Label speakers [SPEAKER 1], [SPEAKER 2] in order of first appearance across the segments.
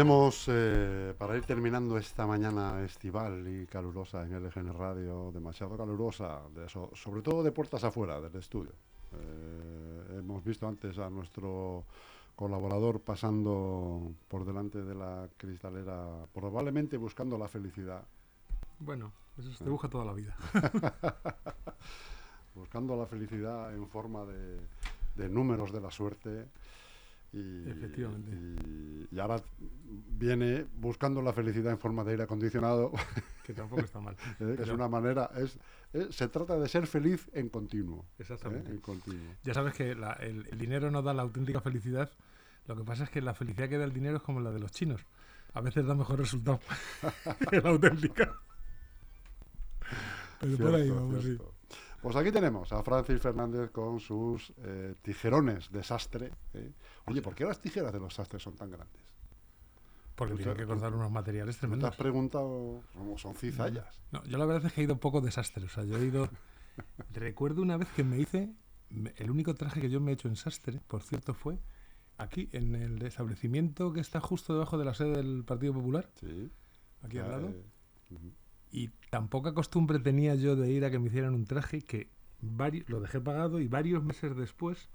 [SPEAKER 1] tenemos, eh, para ir terminando esta mañana estival y calurosa en LGN Radio, demasiado calurosa, de eso, sobre todo de puertas afuera del estudio. Eh, hemos visto antes a nuestro colaborador pasando por delante de la cristalera, probablemente buscando la felicidad.
[SPEAKER 2] Bueno, eso se busca toda la vida.
[SPEAKER 1] buscando la felicidad en forma de, de números de la suerte. Y,
[SPEAKER 2] Efectivamente.
[SPEAKER 1] Y, ahora viene buscando la felicidad en forma de aire acondicionado.
[SPEAKER 2] Que tampoco está mal.
[SPEAKER 1] Eh, es una manera, es, se trata de ser feliz en continuo. ¿eh?
[SPEAKER 2] Exactamente.
[SPEAKER 1] En continuo.
[SPEAKER 2] Ya sabes que la, el, el, dinero no da la auténtica felicidad. Lo que pasa es que la felicidad que da el dinero es como la de los chinos. A veces da mejor resultado que la auténtica. Pero
[SPEAKER 1] cierto,
[SPEAKER 2] por ahí vamos, sí.
[SPEAKER 1] Pues aquí tenemos a Francis Fernández con sus eh, tijerones de sastre. ¿eh? Oye, ¿por qué las tijeras de los sastres son tan grandes?
[SPEAKER 2] Porque tienen que cortar unos materiales tremendos.
[SPEAKER 1] ¿No te has preguntado cómo son cizallas?
[SPEAKER 2] No, yo la verdad es que he ido un poco desastre. O sea, yo he ido... Recuerdo una vez que me hice... El único traje que yo me he hecho en sastre, por cierto, fue aquí, en el establecimiento que está justo debajo de la sede del Partido Popular.
[SPEAKER 1] Sí.
[SPEAKER 2] Aquí al lado. Eh, uh -huh. Y tan poca costumbre tenía yo de ir a que me hicieran un traje que varios, lo dejé pagado y varios meses después,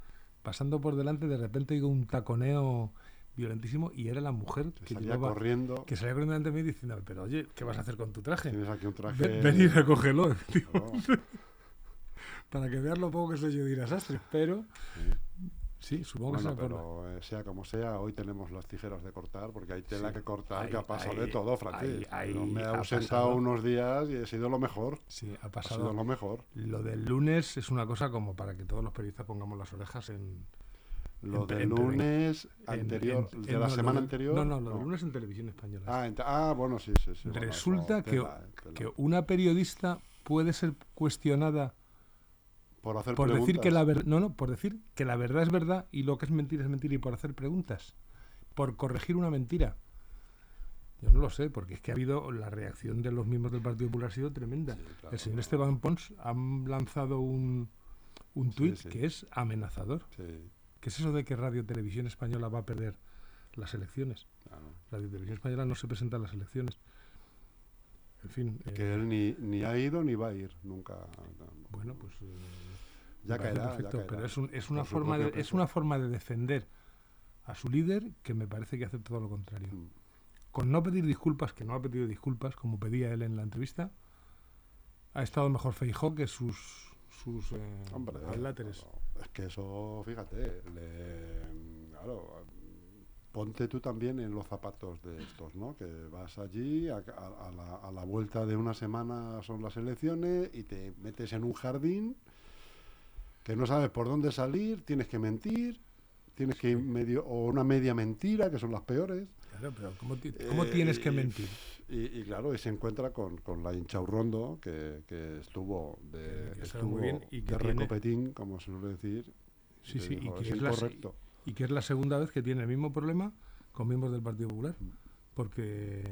[SPEAKER 2] pasando por delante, de repente oigo un taconeo violentísimo y era la mujer
[SPEAKER 1] que, salía
[SPEAKER 2] llevaba,
[SPEAKER 1] corriendo.
[SPEAKER 2] que salía corriendo delante de mí diciendo, pero oye, ¿qué vas a hacer con tu traje?
[SPEAKER 1] Tienes aquí un traje.
[SPEAKER 2] Ven, ven y recógelo.
[SPEAKER 1] No.
[SPEAKER 2] Para que veas lo poco que soy yo de ir a sastres, pero sí, supongo
[SPEAKER 1] Bueno,
[SPEAKER 2] que sea
[SPEAKER 1] pero eh, sea como sea, hoy tenemos las tijeras de cortar, porque hay tela
[SPEAKER 2] Sí.
[SPEAKER 1] que cortar,
[SPEAKER 2] Ahí-
[SPEAKER 1] que ha pasado
[SPEAKER 2] ahí-
[SPEAKER 1] de todo, Francis.
[SPEAKER 2] ahí- ahí
[SPEAKER 1] me he
[SPEAKER 2] ha
[SPEAKER 1] ausentado
[SPEAKER 2] pasado.
[SPEAKER 1] unos días y he sido lo mejor.
[SPEAKER 2] Sí, ha
[SPEAKER 1] Ha sido
[SPEAKER 2] pasado.
[SPEAKER 1] lo mejor.
[SPEAKER 2] Lo del lunes es una cosa como para que todos los periodistas pongamos las orejas en...
[SPEAKER 1] Lo
[SPEAKER 2] En-
[SPEAKER 1] del
[SPEAKER 2] en-
[SPEAKER 1] lunes
[SPEAKER 2] en-
[SPEAKER 1] anterior, de la
[SPEAKER 2] no,
[SPEAKER 1] semana anterior.
[SPEAKER 2] No, no, lo del lunes en televisión española.
[SPEAKER 1] Ah, ah, bueno, sí, sí, sí. bueno,
[SPEAKER 2] Resulta
[SPEAKER 1] eso,
[SPEAKER 2] que,
[SPEAKER 1] tela, tela.
[SPEAKER 2] que una periodista puede ser cuestionada
[SPEAKER 1] por hacer
[SPEAKER 2] por decir que la ver- no no por decir que la verdad es verdad y lo que es mentira es mentira y por hacer preguntas por corregir una mentira yo no lo sé porque es que ha habido la reacción de los miembros del Partido Popular ha sido tremenda
[SPEAKER 1] Sí, claro,
[SPEAKER 2] el señor. Esteban Pons ha lanzado un un tuit
[SPEAKER 1] sí.
[SPEAKER 2] que es amenazador ¿qué es eso de que Radio Televisión Española va a perder las elecciones?
[SPEAKER 1] claro.
[SPEAKER 2] Radio Televisión Española no se presenta a las elecciones en fin eh,
[SPEAKER 1] Que él ni, ni ha ido ni va a ir nunca.
[SPEAKER 2] bueno pues eh,
[SPEAKER 1] Ya caerá, ya
[SPEAKER 2] perfecto,
[SPEAKER 1] caerá.
[SPEAKER 2] pero es, un- es una forma de, es una forma de defender a su líder que me parece que hace todo lo contrario.
[SPEAKER 1] Mm.
[SPEAKER 2] Con no pedir disculpas, que no ha pedido disculpas, como pedía él en la entrevista, ha estado mejor Feijó que sus sus eh,
[SPEAKER 1] Hombre,
[SPEAKER 2] adláteres.
[SPEAKER 1] no, es que eso, fíjate, le- claro, ponte tú también en los zapatos de estos, ¿no? Que vas allí, a, a- a la, a la vuelta de una semana son las elecciones y te metes en un jardín que no sabes por dónde salir, tienes que mentir, tienes que ir medio, o una media mentira, que son las peores.
[SPEAKER 2] Claro, pero ¿cómo, ti- cómo
[SPEAKER 1] Eh,
[SPEAKER 2] tienes que
[SPEAKER 1] y-
[SPEAKER 2] mentir?
[SPEAKER 1] Y, y claro, y se encuentra con, con la hinchaurrondo que, que estuvo de,
[SPEAKER 2] Que sabe
[SPEAKER 1] estuvo
[SPEAKER 2] muy bien y que
[SPEAKER 1] de
[SPEAKER 2] tiene-
[SPEAKER 1] recopetín, como se suele decir.
[SPEAKER 2] Sí, sí, y que
[SPEAKER 1] es
[SPEAKER 2] la-. Y que es la segunda vez que tiene el mismo problema con miembros del Partido Popular. Porque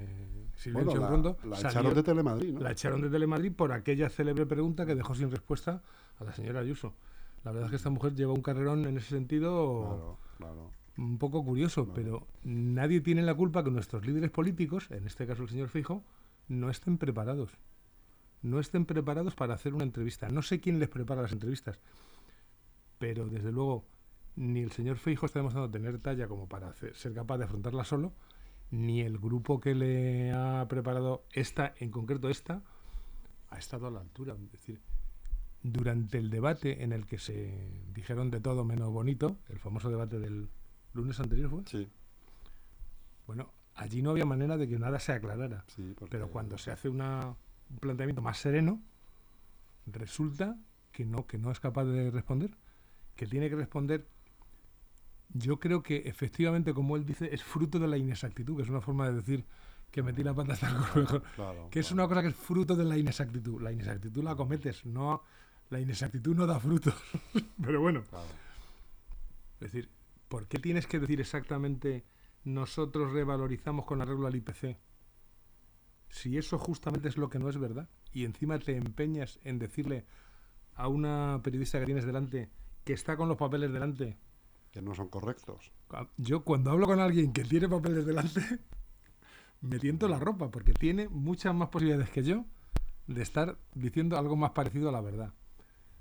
[SPEAKER 2] Silvia
[SPEAKER 1] Bueno, la,
[SPEAKER 2] Inchaurrondo
[SPEAKER 1] la
[SPEAKER 2] salió-
[SPEAKER 1] echaron de Telemadrid, ¿no?
[SPEAKER 2] La echaron de Telemadrid por aquella célebre pregunta que dejó sin respuesta a la señora Ayuso. La verdad es que esta mujer lleva un carrerón en ese sentido
[SPEAKER 1] Claro, claro.
[SPEAKER 2] un poco curioso,
[SPEAKER 1] Claro.
[SPEAKER 2] pero nadie tiene la culpa que nuestros líderes políticos, en este caso el señor Fijo, no estén preparados. No estén preparados para hacer una entrevista. No sé quién les prepara las entrevistas, pero desde luego ni el señor Feijo está demostrando tener talla como para hacer- ser capaz de afrontarla solo, ni el grupo que le ha preparado esta, en concreto esta, ha estado a la altura. Es decir, durante el debate en el que se dijeron de todo menos bonito, el famoso debate del lunes anterior fue,
[SPEAKER 1] Sí,
[SPEAKER 2] bueno, allí no había manera de que nada se aclarara.
[SPEAKER 1] sí. Porque,
[SPEAKER 2] Pero cuando se hace una- un planteamiento más sereno, resulta que no, que no es capaz de responder, que tiene que responder. Yo creo que efectivamente, como él dice, es fruto de la inexactitud, que es una forma de decir que metí la pata hasta el
[SPEAKER 1] Claro,
[SPEAKER 2] que es
[SPEAKER 1] claro.
[SPEAKER 2] una cosa que es fruto de la inexactitud. La inexactitud la cometes, no la inexactitud no da frutos. Pero bueno,
[SPEAKER 1] Claro.
[SPEAKER 2] es decir, ¿por qué tienes que decir exactamente nosotros revalorizamos con arreglo al IPC? Si eso justamente es lo que no es verdad. Y encima te empeñas en decirle a una periodista que tienes delante que está con los papeles delante
[SPEAKER 1] que no son correctos.
[SPEAKER 2] Yo cuando hablo con alguien que tiene papeles delante, me tiento la ropa, porque tiene muchas más posibilidades que yo de estar diciendo algo más parecido a la verdad.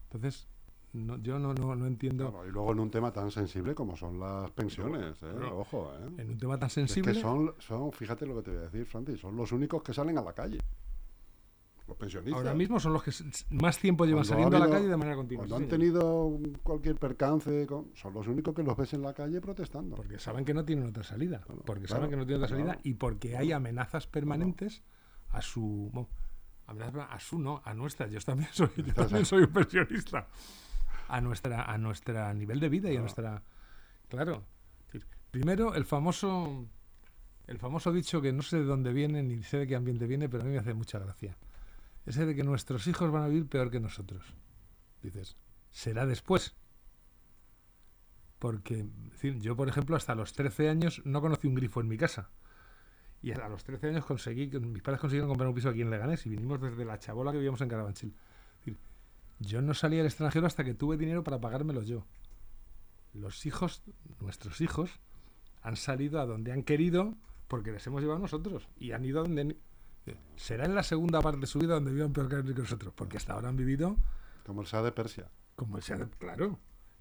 [SPEAKER 2] Entonces, no, yo no, no, no entiendo.
[SPEAKER 1] Claro, y luego en un tema tan sensible como son las pensiones, ¿eh? Ojo. ¿eh?
[SPEAKER 2] En un tema tan
[SPEAKER 1] Es
[SPEAKER 2] sensible.
[SPEAKER 1] que son, son, fíjate lo que te voy a decir, Francis, son los únicos que salen a la calle. Los pensionistas.
[SPEAKER 2] Ahora mismo son los que más tiempo llevan
[SPEAKER 1] Cuando ha
[SPEAKER 2] saliendo a la calle de manera continua.
[SPEAKER 1] Cuando
[SPEAKER 2] sí,
[SPEAKER 1] han tenido cualquier percance, son los únicos que los ves en la calle protestando.
[SPEAKER 2] Porque saben que no tienen otra salida. Porque
[SPEAKER 1] claro,
[SPEAKER 2] saben que no tienen otra salida
[SPEAKER 1] claro.
[SPEAKER 2] y porque hay amenazas permanentes a su. bueno, a su no, a nuestra. Yo también soy, yo también
[SPEAKER 1] ahí.
[SPEAKER 2] soy un pensionista. A nuestra, a nuestra nivel de vida y a nuestra. Claro. Primero, el famoso. El famoso dicho que no sé de dónde viene ni sé de qué ambiente viene, pero a mí me hace mucha gracia. Ese de que nuestros hijos van a vivir peor que nosotros. Dices, será después. Porque, yo, por ejemplo, hasta los 13 años no conocí un grifo en mi casa. Y a los 13 años conseguí, mis padres consiguieron comprar un piso aquí en Leganés y vinimos desde la chabola que vivíamos en Carabanchil. Es decir, yo no salí al extranjero hasta que tuve dinero para pagármelo yo. Los hijos, nuestros hijos, han salido a donde han querido porque les hemos llevado nosotros y han ido a donde... Será en la segunda parte de su vida donde vivan peor que nosotros, porque hasta ahora han vivido
[SPEAKER 1] Como el Shah de Persia.
[SPEAKER 2] como el sea, claro.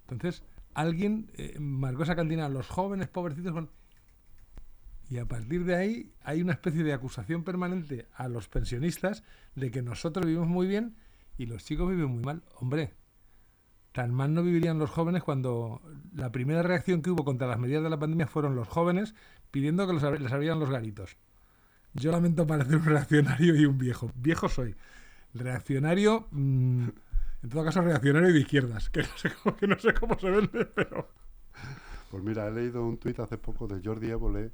[SPEAKER 2] Entonces, alguien eh, marcó esa cantina, los jóvenes pobrecitos con... Y a partir de ahí hay una especie de acusación permanente a los pensionistas de que nosotros vivimos muy bien y los chicos viven muy mal. Hombre, tan mal no vivirían los jóvenes cuando la primera reacción que hubo contra las medidas de la pandemia fueron los jóvenes pidiendo que los les abrieran los garitos. Yo lamento parecer un reaccionario y un viejo. Viejo soy. Reaccionario... mm, en todo caso, reaccionario de izquierdas, que no sé cómo, se vende, pero...
[SPEAKER 1] Pues mira, he leído un tuit hace poco de Jordi Évole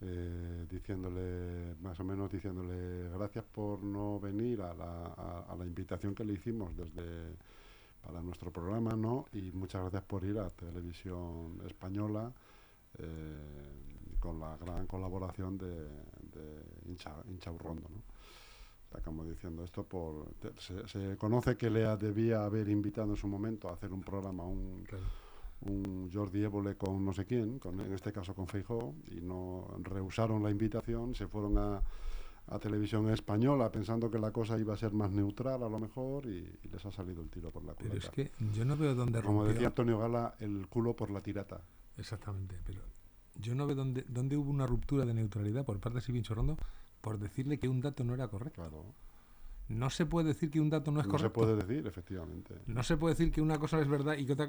[SPEAKER 1] eh, diciéndole, más o menos diciéndole, gracias por no venir a la, a- a la invitación que le hicimos desde para nuestro programa, ¿no? Y muchas gracias por ir a Televisión Española eh, con la gran colaboración de, de Incha, Incha Urrondo, ¿no? Está como diciendo esto por... se, se conoce que le debía haber invitado en su momento a hacer un programa, un, un Jordi Évole con no sé quién, con, en este caso con Feijó, y no rehusaron la invitación, se fueron a, a televisión española pensando que la cosa iba a ser más neutral a lo mejor y, y les ha salido el tiro por la
[SPEAKER 2] Pero
[SPEAKER 1] culata.
[SPEAKER 2] es que yo no veo dónde
[SPEAKER 1] Como
[SPEAKER 2] rompió-
[SPEAKER 1] decía Antonio Gala, el culo por la tirata.
[SPEAKER 2] Exactamente, pero yo no veo dónde, dónde hubo una ruptura de neutralidad por parte de Silvio Chorrondo por decirle que un dato no era correcto.
[SPEAKER 1] Claro,
[SPEAKER 2] No se puede decir que un dato no es
[SPEAKER 1] no
[SPEAKER 2] correcto.
[SPEAKER 1] se puede decir, efectivamente.
[SPEAKER 2] No se puede decir que una cosa es verdad y que otra...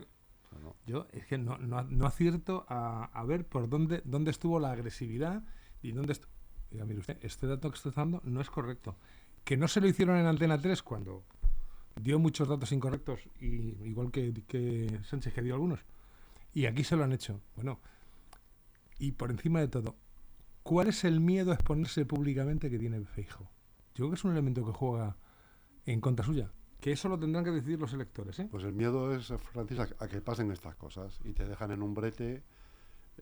[SPEAKER 1] Claro.
[SPEAKER 2] Yo es que no, no, no acierto a, a ver por dónde, dónde estuvo la agresividad y dónde estuvo... Diga, mire usted, este dato que está dando no es correcto. Que no se lo hicieron en Antena 3 cuando dio muchos datos incorrectos, y, igual que, que Sánchez que dio algunos. Y aquí se lo han hecho. Bueno, y por encima de todo, ¿cuál es el miedo a exponerse públicamente que tiene Feijo? Yo creo que es un elemento que juega en contra suya. Que eso lo tendrán que decidir los electores, ¿eh?
[SPEAKER 1] Pues el miedo es, Francis, a, a que pasen estas cosas y te dejan en un brete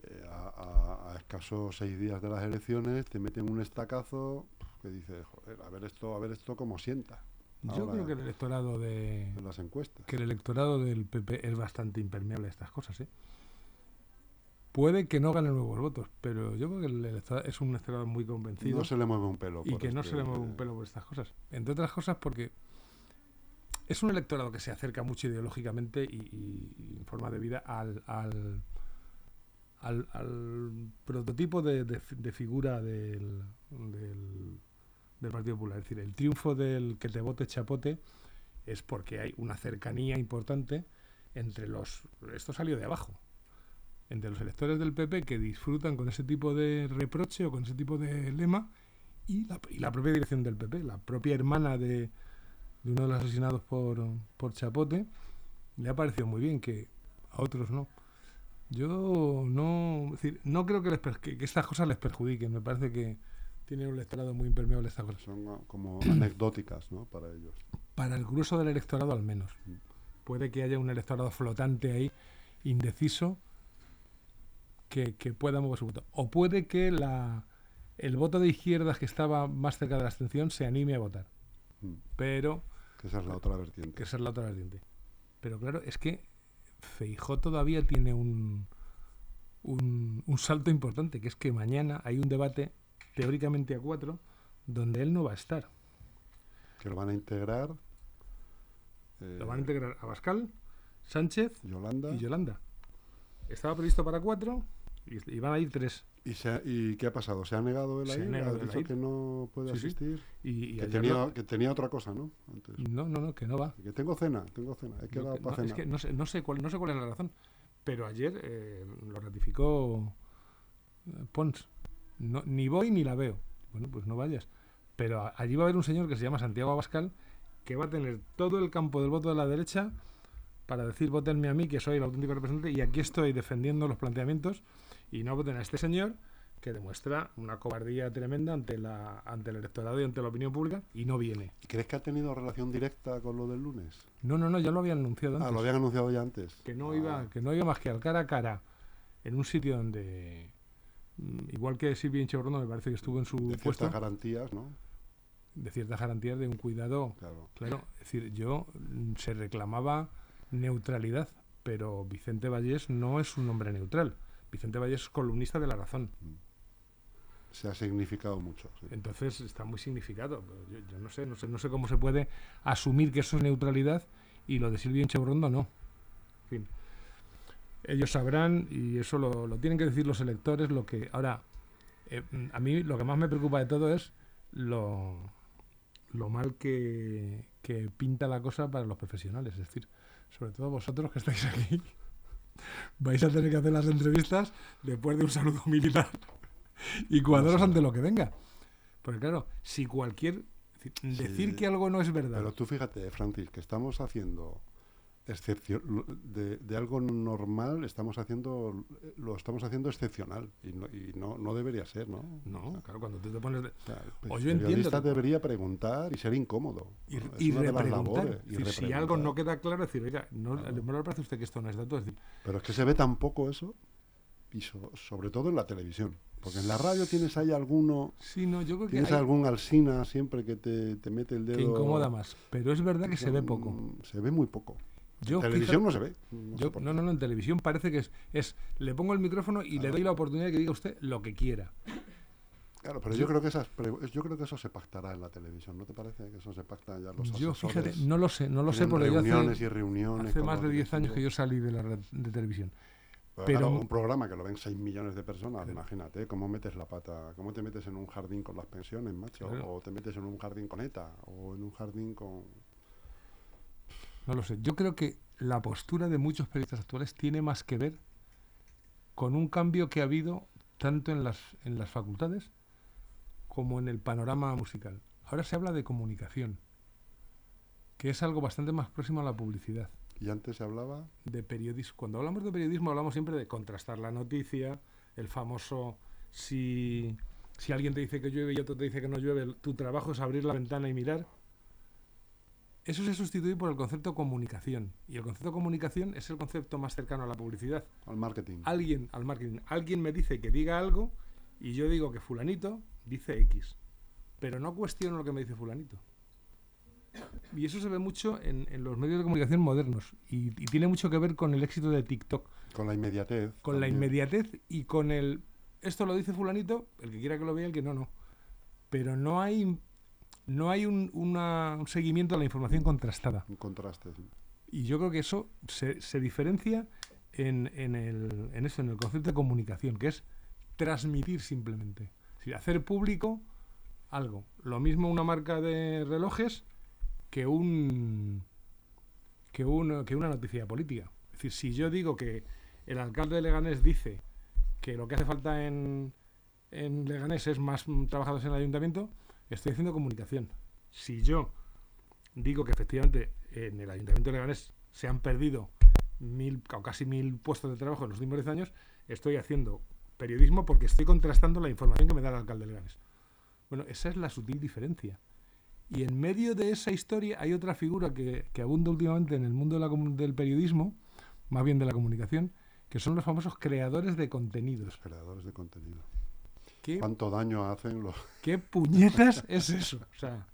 [SPEAKER 1] eh, a, a- a escasos seis días de las elecciones, te meten un estacazo que dices, joder, a ver esto, a ver esto cómo sienta
[SPEAKER 2] Yo creo que el electorado de
[SPEAKER 1] en las encuestas.
[SPEAKER 2] que el electorado del PP es bastante impermeable a estas cosas, ¿eh? Puede que no gane nuevos votos, pero yo creo que el es un electorado muy convencido
[SPEAKER 1] No se le mueve un pelo.
[SPEAKER 2] y que no se le mueve un pelo por estas cosas. Entre otras cosas porque es un electorado que se acerca mucho ideológicamente y, y- y en forma de vida al, al, al- al prototipo de, de fi- de figura del, del, del Partido Popular. Es decir, el triunfo del que te vote chapote es porque hay una cercanía importante entre los... Esto salió de abajo. Entre los electores del PP que disfrutan con ese tipo de reproche o con ese tipo de lema y la, y la propia dirección del PP, la propia hermana de, de uno de los asesinados por, por Chapote, le ha parecido muy bien que a otros no. Yo no, es decir, no creo que, les que, que estas cosas les perjudiquen. Me parece que tienen un electorado muy impermeable estas cosas.
[SPEAKER 1] Son ah, como anecdóticas, ¿no? Para ellos.
[SPEAKER 2] Para el grueso del electorado al menos. Puede que haya un electorado flotante ahí, indeciso, que, que pueda mover su voto. O puede que la, el voto de izquierdas que estaba más cerca de la abstención se anime a votar.
[SPEAKER 1] Mm.
[SPEAKER 2] Pero,
[SPEAKER 1] Que esa es la otra vertiente.
[SPEAKER 2] que esa es la otra vertiente. Pero claro, es que Feijó todavía tiene un, un, un salto importante, que es que mañana hay un debate teóricamente a cuatro donde él no va a estar.
[SPEAKER 1] Que lo van a integrar. eh,
[SPEAKER 2] Lo van a integrar a Bascal, Sánchez
[SPEAKER 1] Yolanda.
[SPEAKER 2] y Yolanda. Estaba previsto para cuatro y, y van a ir tres.
[SPEAKER 1] ¿Y, se ha- ¿Y qué ha pasado? ¿Se ha negado él a ir? ¿Ha dicho que no puede
[SPEAKER 2] Sí, sí.
[SPEAKER 1] asistir?
[SPEAKER 2] Y, y
[SPEAKER 1] Que tenía, que tenía otra cosa, ¿no? Antes.
[SPEAKER 2] No, no, no, que no va.
[SPEAKER 1] Que tengo cena, tengo cena. He
[SPEAKER 2] No,
[SPEAKER 1] quedado
[SPEAKER 2] que-
[SPEAKER 1] para
[SPEAKER 2] no, es que no sé, no, sé cuál, no sé cuál es la razón, pero ayer eh, lo ratificó eh, Pons. No, ni voy ni la veo. Bueno, pues no vayas. Pero a- allí va a haber un señor que se llama Santiago Abascal que va a tener todo el campo del voto de la derecha para decir votenme a mí que soy el auténtico representante y aquí estoy defendiendo los planteamientos y no voten a este señor que demuestra una cobardía tremenda ante la ante el electorado y ante la opinión pública y no viene.
[SPEAKER 1] ¿Crees que ha tenido relación directa con lo del lunes?
[SPEAKER 2] No, no, no, ya lo habían anunciado antes.
[SPEAKER 1] Ah, lo habían anunciado ya antes.
[SPEAKER 2] que no
[SPEAKER 1] Ah,
[SPEAKER 2] iba que no iba más que al cara a cara en un sitio donde mm, igual que Silvia Inchebrono me parece que estuvo en su
[SPEAKER 1] de
[SPEAKER 2] puesto
[SPEAKER 1] ciertas garantías, ¿no?
[SPEAKER 2] de ciertas garantías de un cuidado
[SPEAKER 1] Claro.
[SPEAKER 2] claro es decir yo mm, se reclamaba neutralidad pero Vicente Vallés no es un hombre neutral Vicente Vallés es columnista de La Razón.
[SPEAKER 1] Se ha significado mucho. sí.
[SPEAKER 2] entonces está muy significado. Yo, yo no sé no sé no sé cómo se puede asumir que eso es neutralidad y lo de Silvia Inchebrondo no. En fin. Ellos sabrán y eso lo, lo tienen que decir los electores lo que ahora eh, mm, a mí lo que más me preocupa de todo es lo lo mal que, que pinta la cosa para los profesionales es decir sobre todo vosotros que estáis aquí vais a tener que hacer las entrevistas después de un saludo militar. Y cuadraros ante lo que venga. Porque claro si cualquier decir,
[SPEAKER 1] Sí,
[SPEAKER 2] que algo no es verdad.
[SPEAKER 1] Pero tú fíjate, Francis, que estamos haciendo de, de algo normal, estamos haciendo lo estamos haciendo excepcional y no, y no, no debería ser, ¿no?
[SPEAKER 2] no claro cuando tú te pones de-
[SPEAKER 1] O sea, el
[SPEAKER 2] O yo entiendo que-
[SPEAKER 1] debería preguntar y ser incómodo.
[SPEAKER 2] y, y repreguntar.
[SPEAKER 1] y
[SPEAKER 2] decir, si algo no queda claro, decir, oiga, ¿no,
[SPEAKER 1] Claro.
[SPEAKER 2] ¿no le parece a usted que esto no es dato? Es decir,
[SPEAKER 1] Pero es que se ve tan poco eso, y so- sobre todo en la televisión. Porque en la radio tienes ahí alguno,
[SPEAKER 2] sí, no, yo creo que
[SPEAKER 1] tienes
[SPEAKER 2] hay-
[SPEAKER 1] algún alsina siempre que te, te mete el dedo.
[SPEAKER 2] que incomoda más. Pero es verdad que se ve
[SPEAKER 1] Mm,
[SPEAKER 2] poco.
[SPEAKER 1] Se ve muy poco.
[SPEAKER 2] Yo,
[SPEAKER 1] televisión
[SPEAKER 2] fíjate-
[SPEAKER 1] no se ve. no
[SPEAKER 2] yo- no, no, no, en televisión parece que es, es le pongo el micrófono y le doy la oportunidad de que diga usted lo que quiera.
[SPEAKER 1] Claro, pero yo creo que esas yo creo que eso se pactará en la televisión, ¿no te parece? Que eso se pacta ya los
[SPEAKER 2] Yo, fíjate, no lo sé, no lo sé porque yo
[SPEAKER 1] reuniones
[SPEAKER 2] hace,
[SPEAKER 1] y reuniones.
[SPEAKER 2] hace más de 10 años que yo salí de la red de televisión.
[SPEAKER 1] Pero,
[SPEAKER 2] pero-
[SPEAKER 1] claro, un programa que lo ven 6 millones de personas, imagínate cómo metes la pata, cómo te metes en un jardín con las pensiones, macho,
[SPEAKER 2] Claro.
[SPEAKER 1] o te metes en un jardín con ETA, o en un jardín con...
[SPEAKER 2] No lo sé. Yo creo que la postura de muchos periodistas actuales tiene más que ver con un cambio que ha habido tanto en las, en las facultades como en el panorama musical. Ahora se habla de comunicación, que es algo bastante más próximo a la publicidad.
[SPEAKER 1] Y antes se hablaba,
[SPEAKER 2] De periodismo. Cuando hablamos de periodismo hablamos siempre de contrastar la noticia, el famoso si, si alguien te dice que llueve y otro te dice que no llueve, tu trabajo es abrir la ventana y mirar. Eso se sustituye por el concepto comunicación. Y el concepto comunicación es el concepto más cercano a la publicidad.
[SPEAKER 1] al marketing.
[SPEAKER 2] Alguien, al marketing, alguien me dice que diga algo y yo digo que fulanito dice X. Pero no cuestiono lo que me dice fulanito. Y eso se ve mucho en, en los medios de comunicación modernos. Y, y tiene mucho que ver con el éxito de TikTok.
[SPEAKER 1] Con la inmediatez.
[SPEAKER 2] Con la inmediatez y con el... Esto lo dice fulanito, el que quiera que lo vea, el que no, no. Pero no hay, no hay un, una- un seguimiento a la información contrastada.
[SPEAKER 1] Un contraste. sí.
[SPEAKER 2] Y yo creo que eso se, se diferencia en, en, el, en eso, en el concepto de comunicación, que es transmitir simplemente. Es decir, hacer público algo. Lo mismo una marca de relojes que un que, un, que una noticia política. Es decir, si yo digo que el alcalde de Leganés dice que lo que hace falta en, en Leganés es más mm, trabajadores en el ayuntamiento, estoy haciendo comunicación. Si yo digo que efectivamente en el Ayuntamiento de Leganés se han perdido mil o casi mil puestos de trabajo en los últimos 10 años, estoy haciendo periodismo porque estoy contrastando la información que me da el alcalde de Leganés. Bueno, esa es la sutil diferencia. Y en medio de esa historia hay otra figura que, abunda últimamente en el mundo del periodismo, más bien de la comunicación, que son los famosos creadores de contenidos.
[SPEAKER 1] Creadores de contenido.
[SPEAKER 2] ¿Qué,
[SPEAKER 1] ¿Cuánto daño hacen los,
[SPEAKER 2] qué puñetas es eso? O sea,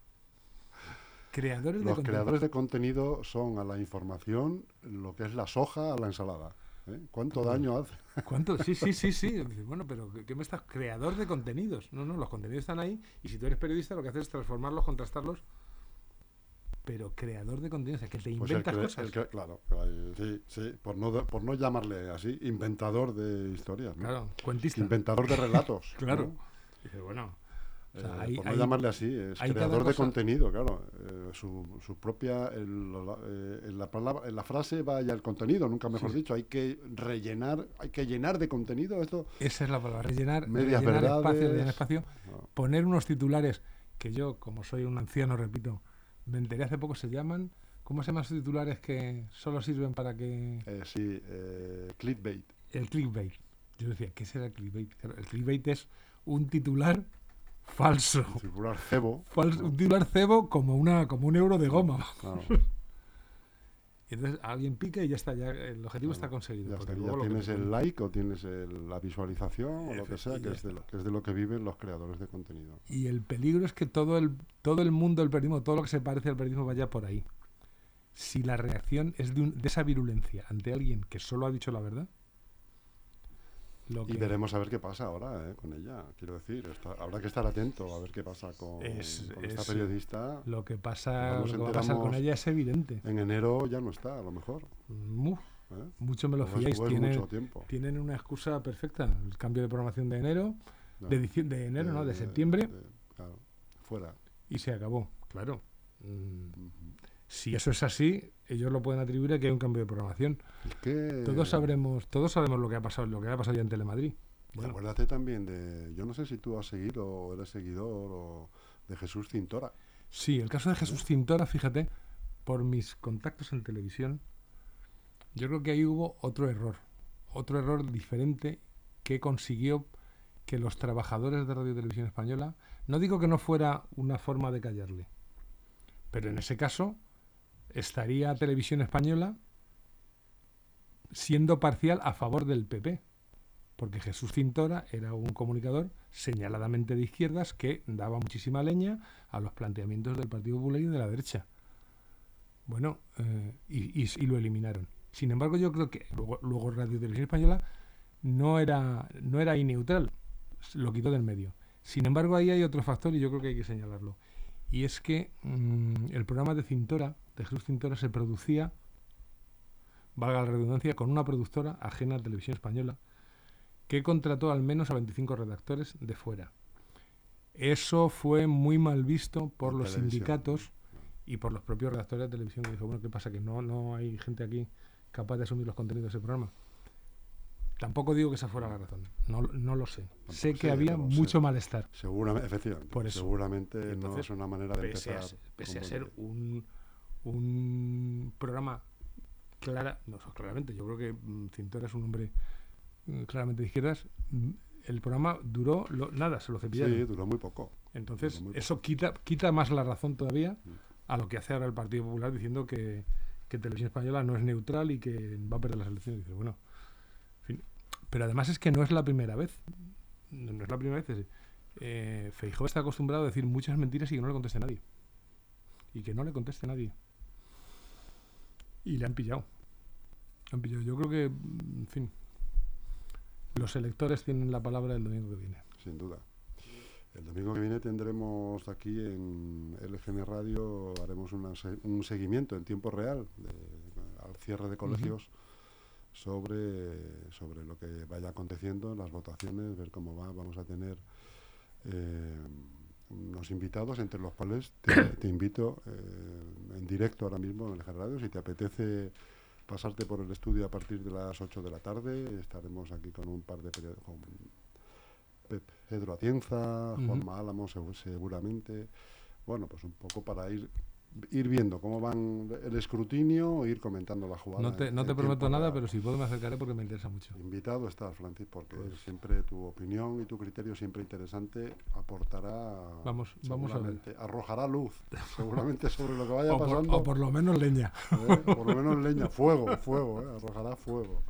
[SPEAKER 2] creadores de
[SPEAKER 1] los
[SPEAKER 2] contenidos.
[SPEAKER 1] creadores de contenido? Son a la información lo que es la soja a la ensalada. ¿eh? ¿Cuánto daño hace?
[SPEAKER 2] ¿Cuánto? Sí, sí, sí, sí. Bueno, pero ¿qué- ¿qué me estás? Creador de contenidos. No, no, los contenidos están ahí y si tú eres periodista lo que haces es transformarlos, contrastarlos. Pero creador de contenidos, o sea, que te
[SPEAKER 1] Pues el
[SPEAKER 2] inventas
[SPEAKER 1] cre-
[SPEAKER 2] cosas.
[SPEAKER 1] el claro, sí, sí, por no, por no llamarle así, inventador de historias, ¿no?
[SPEAKER 2] Claro, cuentista.
[SPEAKER 1] Inventador de relatos.
[SPEAKER 2] Claro.
[SPEAKER 1] ¿no?
[SPEAKER 2] Dices, bueno, o
[SPEAKER 1] Eh,
[SPEAKER 2] hay-
[SPEAKER 1] por no
[SPEAKER 2] hay-
[SPEAKER 1] llamarle así, es creador de contenido, claro. Eh, su, su propia, el- la- eh, en, la palabra, en la frase vaya el contenido, nunca mejor
[SPEAKER 2] Sí.
[SPEAKER 1] dicho. Hay que rellenar, hay que llenar de contenido esto.
[SPEAKER 2] esa es la palabra. Rellenar,
[SPEAKER 1] Medias
[SPEAKER 2] rellenar espacio,
[SPEAKER 1] verdades.
[SPEAKER 2] rellenar espacio.
[SPEAKER 1] No.
[SPEAKER 2] Poner unos titulares que yo, como soy un anciano, repito, me enteré hace poco, se llaman. ¿Cómo se llaman esos titulares que solo sirven para que.
[SPEAKER 1] Eh, sí, eh, clickbait.
[SPEAKER 2] El clickbait. Yo decía, ¿qué será el clickbait? El clickbait es un titular falso.
[SPEAKER 1] Circular cebo.
[SPEAKER 2] Falso- un titular cebo como, una, como un euro de goma.
[SPEAKER 1] Claro,
[SPEAKER 2] Y entonces alguien pica y ya está, ya el objetivo está conseguido.
[SPEAKER 1] ya está, ya
[SPEAKER 2] que
[SPEAKER 1] tienes el like o tienes el- la visualización o lo que sea, que es, de lo, que es de lo que viven los creadores de contenido.
[SPEAKER 2] Y el peligro es que todo el, todo el mundo del periodismo, todo lo que se parece al periodismo vaya por ahí. Si la reacción es de, un- de esa virulencia ante alguien que solo ha dicho la verdad, lo
[SPEAKER 1] Y veremos a ver qué pasa ahora eh, con ella. Quiero decir, está- habrá que estar atento a ver qué pasa con,
[SPEAKER 2] Es-
[SPEAKER 1] con esta
[SPEAKER 2] es-
[SPEAKER 1] periodista.
[SPEAKER 2] lo que pasa, lo que va a pasar con ella es evidente.
[SPEAKER 1] En enero ya no está, a lo mejor.
[SPEAKER 2] Mu,
[SPEAKER 1] ¿eh?
[SPEAKER 2] mucho me lo fiáis. Tienen,
[SPEAKER 1] mucho tiempo.
[SPEAKER 2] tienen una excusa perfecta. El cambio de programación de enero,
[SPEAKER 1] No,
[SPEAKER 2] de, de enero, ¿no? De septiembre
[SPEAKER 1] claro, fuera.
[SPEAKER 2] y se acabó. Claro. Mm. Si eso es así, ellos lo pueden atribuir a que hay un cambio de programación.
[SPEAKER 1] Es que,
[SPEAKER 2] Todos sabremos, todos sabemos lo que ha pasado, lo que ha pasado ya en Telemadrid. Bueno,
[SPEAKER 1] acuérdate también de. Yo no sé si tú has seguido o eres seguidor o de Jesús Cintora.
[SPEAKER 2] sí, el caso de Jesús Cintora, fíjate, por mis contactos en televisión, yo creo que ahí hubo otro error, otro error diferente que consiguió que los trabajadores de Radio y Televisión Española, no digo que no fuera una forma de callarle, pero en ese caso estaría Televisión Española siendo parcial a favor del PP. Porque Jesús Cintora era un comunicador señaladamente de izquierdas que daba muchísima leña a los planteamientos del Partido Popular y de la derecha. Bueno, eh, y, y- y lo eliminaron. Sin embargo, yo creo que luego, luego Radio Televisión Española no era, no era neutral, lo quitó del medio. Sin embargo, ahí hay otro factor y yo creo que hay que señalarlo. Y es que mm, el programa de Cintora, de Jesús Cintora, se producía, valga la redundancia, con una productora ajena a Televisión Española, que contrató al menos a 25 redactores de fuera. Eso fue muy mal visto por los
[SPEAKER 1] televisión.
[SPEAKER 2] sindicatos y por los propios redactores de televisión que dijo, bueno, ¿qué pasa? Que no, no hay gente aquí capaz de asumir los contenidos de ese programa. Tampoco digo que esa fuera la razón, no, no lo sé. sé que había
[SPEAKER 1] sé.
[SPEAKER 2] mucho malestar.
[SPEAKER 1] Seguramente, efectivamente.
[SPEAKER 2] Por eso.
[SPEAKER 1] Seguramente no es una manera de
[SPEAKER 2] Pese
[SPEAKER 1] empezar.
[SPEAKER 2] se- pese a ser un, un programa clara, no, claramente, yo creo que mm, Cintora es un hombre mm, claramente de izquierdas, mm, el programa duró lo- nada, se lo cepillaron.
[SPEAKER 1] Sí, duró muy poco.
[SPEAKER 2] Entonces,
[SPEAKER 1] muy
[SPEAKER 2] eso quita, quita más la razón todavía a lo que hace ahora el Partido Popular diciendo que, que Televisión Española no es neutral y que va a perder las elecciones. Dice, bueno. Pero además es que no es la primera vez. No, no es la primera vez. Eh, Feijóo está acostumbrado a decir muchas mentiras y que no le conteste nadie. Y que no le conteste nadie. Y le han pillado. Le han pillado. Yo creo que, en fin, los electores tienen la palabra el domingo que viene.
[SPEAKER 1] sin duda. El domingo que viene tendremos aquí en LGN Radio, haremos una un seguimiento en tiempo real de- al cierre de colegios sobre, sobre lo que vaya aconteciendo, las votaciones, ver cómo va. Vamos a tener eh, unos invitados, entre los cuales te, te invito eh, en directo ahora mismo en LGN Radio, si te apetece pasarte por el estudio a partir de las 8 de la tarde, estaremos aquí con un par de periodistas, Pep- Pedro Atienza,
[SPEAKER 2] Ujú.
[SPEAKER 1] Juanma Álamo segu- seguramente. Bueno, pues un poco para ir ir viendo cómo van el escrutinio, ir comentando la jugada.
[SPEAKER 2] No te,
[SPEAKER 1] en-
[SPEAKER 2] no te prometo nada, pero si puedo me acercaré porque me interesa mucho.
[SPEAKER 1] Invitado estás, Francis, porque
[SPEAKER 2] Pues-
[SPEAKER 1] siempre tu opinión y tu criterio siempre interesante aportará,
[SPEAKER 2] Vamos- vamos a ver.
[SPEAKER 1] arrojará luz, seguramente sobre lo que vaya
[SPEAKER 2] O por,
[SPEAKER 1] pasando.
[SPEAKER 2] o por lo menos leña.
[SPEAKER 1] ¿eh? por lo menos leña, fuego, fuego, ¿eh? arrojará fuego.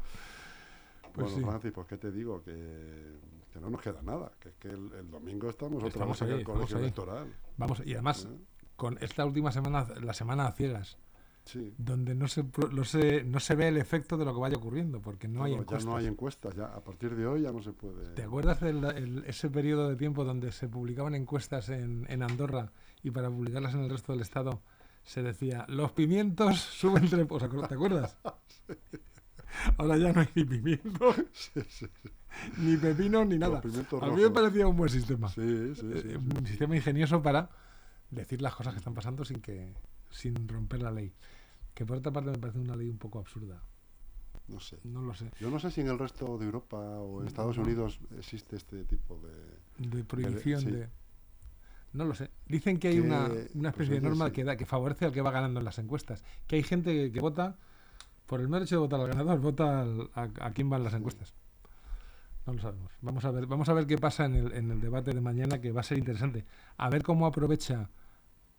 [SPEAKER 2] Pues
[SPEAKER 1] bueno,
[SPEAKER 2] sí.
[SPEAKER 1] Francis, pues qué te digo, que, que no nos queda nada, que es que el, el domingo estamos otra vez en el colegio
[SPEAKER 2] ahí.
[SPEAKER 1] electoral.
[SPEAKER 2] Vamos, y además,
[SPEAKER 1] ¿eh?
[SPEAKER 2] Con esta última semana, la semana a ciegas,
[SPEAKER 1] Sí.
[SPEAKER 2] donde no se, no, se, no se ve el efecto de lo que vaya ocurriendo, porque no hay encuestas.
[SPEAKER 1] Ya no hay encuestas, ya a partir de hoy ya no se puede.
[SPEAKER 2] ¿Te acuerdas de ese periodo de tiempo donde se publicaban encuestas en, en Andorra y para publicarlas en el resto del Estado se decía, los pimientos suben tres... ¿Os acuer- ¿Te acuerdas? Ahora ya no hay ni pimiento,
[SPEAKER 1] Sí,
[SPEAKER 2] ni pepino, ni nada. A mí me parecía un buen sistema. Eh. Un sistema ingenioso para decir las cosas que están pasando sin que sin romper la ley. Que por otra parte me parece una ley un poco absurda.
[SPEAKER 1] No sé.
[SPEAKER 2] No lo sé.
[SPEAKER 1] Yo no sé si en el resto de Europa o en Estados
[SPEAKER 2] No.
[SPEAKER 1] Unidos existe este tipo de.
[SPEAKER 2] De prohibición
[SPEAKER 1] sí.
[SPEAKER 2] de... No lo sé. Dicen que hay
[SPEAKER 1] Que,
[SPEAKER 2] una,
[SPEAKER 1] pues,
[SPEAKER 2] una especie de norma
[SPEAKER 1] sí.
[SPEAKER 2] que, da, que favorece al que va ganando en las encuestas. Que hay gente que, que vota, por el mero hecho de votar al ganador, vota al- a, a quién van las encuestas. No lo sabemos. Vamos a ver, vamos a ver qué pasa en el, en el debate de mañana, que va a ser interesante. A ver cómo aprovecha,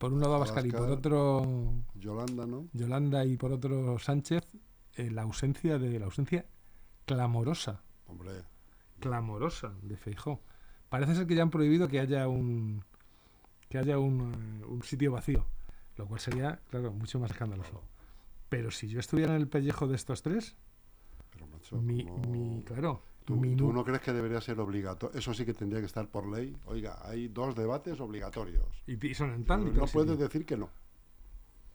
[SPEAKER 2] por un lado Abascal y por otro
[SPEAKER 1] Yolanda, ¿no?
[SPEAKER 2] Yolanda y por otro Sánchez, eh, la ausencia de la ausencia clamorosa
[SPEAKER 1] Hombre,
[SPEAKER 2] clamorosa de Feijó. Parece ser que ya han prohibido que haya un que haya un, eh, un sitio vacío, lo cual sería, claro, mucho más escandaloso. Pero si yo estuviera en el pellejo de estos tres,
[SPEAKER 1] pero macho.
[SPEAKER 2] mi,
[SPEAKER 1] no-
[SPEAKER 2] mi- claro,
[SPEAKER 1] ¿Tú, no crees que debería ser obligatorio? Eso sí que tendría que estar por ley. Oiga, hay dos debates obligatorios.
[SPEAKER 2] y, y son en
[SPEAKER 1] No,
[SPEAKER 2] tal
[SPEAKER 1] no puedes decir que no.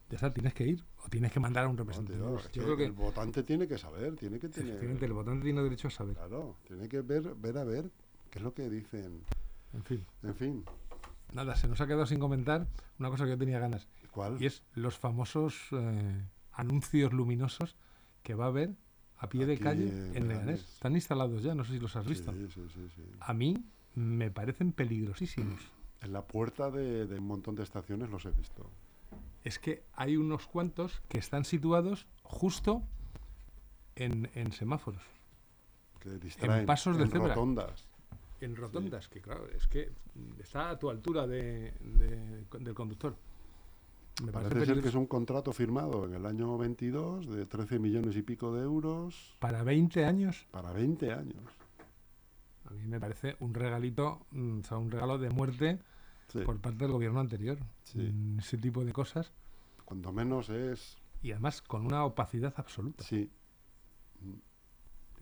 [SPEAKER 2] Ya está, tienes que ir o tienes que mandar a un representante. yo creo que
[SPEAKER 1] El votante tiene que saber, tiene que tener.
[SPEAKER 2] el votante tiene derecho a saber.
[SPEAKER 1] Claro, tiene que ver, ver a ver qué es lo que dicen.
[SPEAKER 2] En fin,
[SPEAKER 1] En fin,
[SPEAKER 2] nada, se nos ha quedado sin comentar una cosa que yo tenía ganas.
[SPEAKER 1] ¿cuál?
[SPEAKER 2] Y es los famosos eh, anuncios luminosos que va a haber a pie de calle
[SPEAKER 1] en
[SPEAKER 2] en Leganés.
[SPEAKER 1] Leganés.
[SPEAKER 2] Están instalados ya, no sé si los has visto.
[SPEAKER 1] Sí, sí, sí, sí.
[SPEAKER 2] A mí me parecen peligrosísimos.
[SPEAKER 1] En la puerta de, de un montón de estaciones los he visto.
[SPEAKER 2] Es que hay unos cuantos que están situados justo en, en semáforos,
[SPEAKER 1] Que distraen.
[SPEAKER 2] pasos de
[SPEAKER 1] en
[SPEAKER 2] cebra.
[SPEAKER 1] rotondas.
[SPEAKER 2] en rotondas, que claro, es que está a tu altura de- de- del conductor. Me parece
[SPEAKER 1] Parece ser que es un contrato firmado en el año 22 de 13 millones y pico de euros
[SPEAKER 2] Para 20 años,
[SPEAKER 1] para 20 años.
[SPEAKER 2] a mí me parece un regalito, mm, o sea, un regalo de muerte
[SPEAKER 1] Sí,
[SPEAKER 2] por parte del gobierno anterior.
[SPEAKER 1] Sí.
[SPEAKER 2] Mm, Ese tipo de cosas.
[SPEAKER 1] cuando menos es...
[SPEAKER 2] Y además con una opacidad absoluta.
[SPEAKER 1] Sí.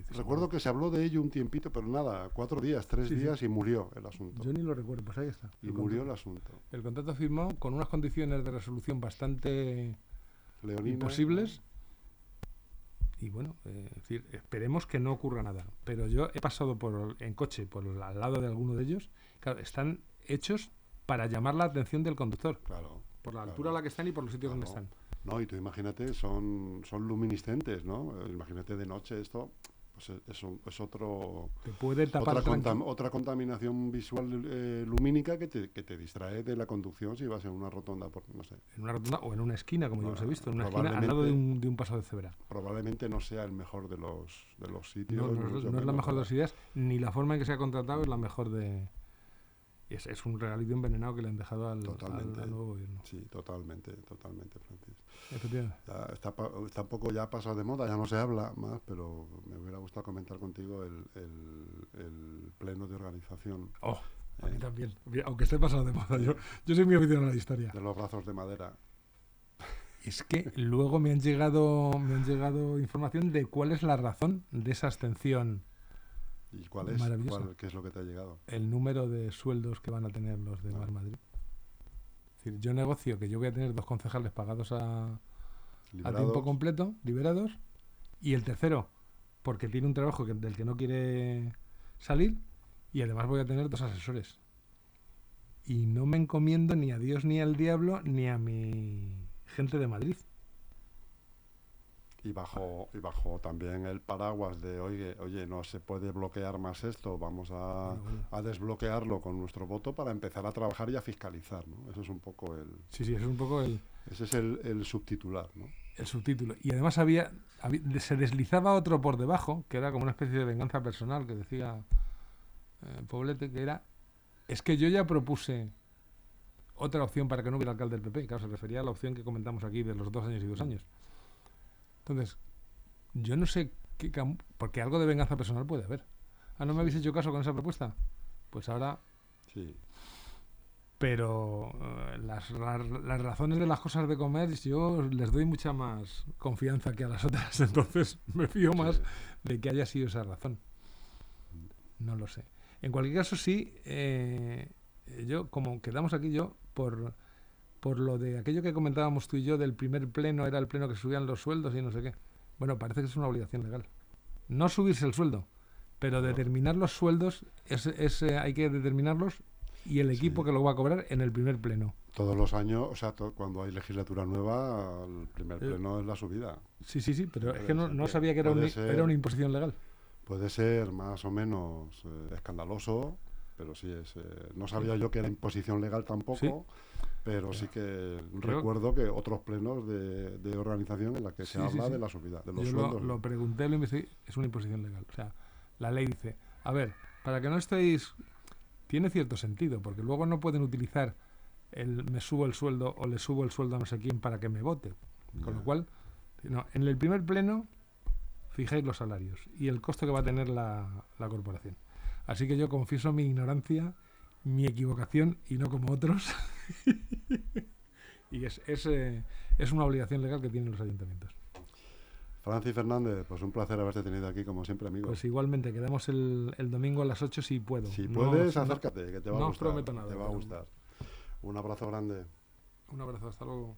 [SPEAKER 1] Recuerdo que se habló de ello un tiempito, pero nada, cuatro días, tres
[SPEAKER 2] Sí, sí.
[SPEAKER 1] días y murió el asunto.
[SPEAKER 2] Yo ni lo recuerdo, pues ahí está.
[SPEAKER 1] Y
[SPEAKER 2] el
[SPEAKER 1] murió el asunto.
[SPEAKER 2] El contrato firmó con unas condiciones de resolución bastante
[SPEAKER 1] Leonina,
[SPEAKER 2] imposibles. Y bueno, eh, es decir, esperemos que no ocurra nada. Pero yo he pasado por en coche por al lado de alguno de ellos. Claro, están hechos para llamar la atención del conductor.
[SPEAKER 1] Claro.
[SPEAKER 2] Por la
[SPEAKER 1] Claro.
[SPEAKER 2] altura a la que están y por los sitios donde están.
[SPEAKER 1] No, y tú imagínate, son, son luminiscentes, ¿no? Imagínate de noche esto, pues es, es otro,
[SPEAKER 2] Te puede tapar
[SPEAKER 1] otra,
[SPEAKER 2] tranqui-
[SPEAKER 1] contam- otra contaminación visual eh, lumínica que te, que te distrae de la conducción si vas en una rotonda, por, no sé.
[SPEAKER 2] en una rotonda o en una esquina, como yo los he
[SPEAKER 1] Ah,
[SPEAKER 2] visto, en una esquina al lado de un, de un paso de cebra.
[SPEAKER 1] Probablemente no sea el mejor de los, de los sitios.
[SPEAKER 2] No, no, es- no la mejor de las ideas, ni la forma en que se ha contratado es la mejor de... Es, es un regalito envenenado que le han dejado al, al-
[SPEAKER 1] Totalmente.
[SPEAKER 2] al nuevo gobierno.
[SPEAKER 1] Sí, totalmente, totalmente, Francis.
[SPEAKER 2] Efectivamente.
[SPEAKER 1] Ya está, está un poco ya pasado de moda, ya no se habla más, pero me hubiera gustado comentar contigo el, el- el pleno de organización
[SPEAKER 2] Oh, a mí
[SPEAKER 1] Eh.
[SPEAKER 2] también. Aunque esté pasado de moda, yo, yo soy muy aficionado a la historia.
[SPEAKER 1] de los brazos de madera.
[SPEAKER 2] Es que luego me han llegado me han llegado información de cuál es la razón de esa abstención,
[SPEAKER 1] ¿Y cuál es? ¿Cuál- ¿Qué es lo que te ha llegado?
[SPEAKER 2] el número de sueldos que van a tener los de
[SPEAKER 1] Ah.
[SPEAKER 2] Mar Madrid. Es decir, yo negocio que yo voy a tener dos concejales pagados a, a tiempo completo, liberados, y el tercero, porque tiene un trabajo que- del que no quiere salir, y además voy a tener dos asesores. Y no me encomiendo ni a Dios ni al diablo ni a mi gente de Madrid.
[SPEAKER 1] Y bajo, y bajo también el paraguas de, oye, oye, no se puede bloquear más esto, vamos a,
[SPEAKER 2] Bueno,
[SPEAKER 1] a desbloquearlo con nuestro voto para empezar a trabajar y a fiscalizar, ¿no? Eso es un poco el,
[SPEAKER 2] Sí, sí, ese es un poco el,
[SPEAKER 1] ese es el, el subtitular, ¿no?
[SPEAKER 2] el subtítulo. Y además había, había- se deslizaba otro por debajo, que era como una especie de venganza personal, que decía eh, Poblete, que era, es que yo ya propuse otra opción para que no hubiera alcalde del PP. Claro, se refería a la opción que comentamos aquí de los dos años y dos años. Entonces, yo no sé qué... Porque algo de venganza personal puede haber. Ah, ¿no me habéis hecho caso con esa propuesta? Pues ahora
[SPEAKER 1] Sí.
[SPEAKER 2] pero eh, las, las, las razones de las cosas de comer yo les doy mucha más confianza que a las otras, entonces me fío más
[SPEAKER 1] Sí.
[SPEAKER 2] de que haya sido esa razón. No lo sé. En cualquier caso, sí, eh, yo, como quedamos aquí, yo, por, por lo de aquello que comentábamos tú y yo del primer pleno, era el pleno que subían los sueldos y no sé qué. Bueno, parece que es una obligación legal. No subirse el sueldo, pero determinar los sueldos, es, es, hay que determinarlos y el equipo
[SPEAKER 1] Sí.
[SPEAKER 2] que lo va a cobrar en el primer pleno.
[SPEAKER 1] Todos los años, o sea, to- cuando hay legislatura nueva, el primer
[SPEAKER 2] Eh,
[SPEAKER 1] pleno es la subida.
[SPEAKER 2] Sí, sí, sí, pero es que no, no sabía que era,
[SPEAKER 1] puede
[SPEAKER 2] un-
[SPEAKER 1] ser-
[SPEAKER 2] era una imposición legal.
[SPEAKER 1] Puede ser más o menos eh, escandaloso, pero sí es. eh, no sabía yo que era imposición legal tampoco,
[SPEAKER 2] Sí.
[SPEAKER 1] pero sí que
[SPEAKER 2] Creo-
[SPEAKER 1] recuerdo que otros plenos de, de organización en la que
[SPEAKER 2] Sí,
[SPEAKER 1] se
[SPEAKER 2] sí,
[SPEAKER 1] habla de la subida, de los
[SPEAKER 2] Yo lo,
[SPEAKER 1] sueldos.
[SPEAKER 2] lo pregunté, lo investigué, es una imposición legal. O sea, la ley dice, a ver, para que no estéis, tiene cierto sentido, porque luego no pueden utilizar el me subo el sueldo o le subo el sueldo a no sé quién para que me vote. Con lo cual, no, en el primer pleno fijáis los salarios y el costo que va a tener la, la corporación. Así que yo confieso mi ignorancia, mi equivocación y no como otros. y es, es, eh, es una obligación legal que tienen los ayuntamientos.
[SPEAKER 1] Francis Fernández, pues un placer haberte tenido aquí, como siempre, amigo.
[SPEAKER 2] Pues igualmente, quedamos el, el domingo a las 8 si puedo.
[SPEAKER 1] si
[SPEAKER 2] No-
[SPEAKER 1] puedes,
[SPEAKER 2] no-
[SPEAKER 1] acércate, que te va
[SPEAKER 2] no
[SPEAKER 1] a gustar.
[SPEAKER 2] prometo nada,
[SPEAKER 1] Te va a gustar. Un abrazo grande.
[SPEAKER 2] Un abrazo, hasta luego.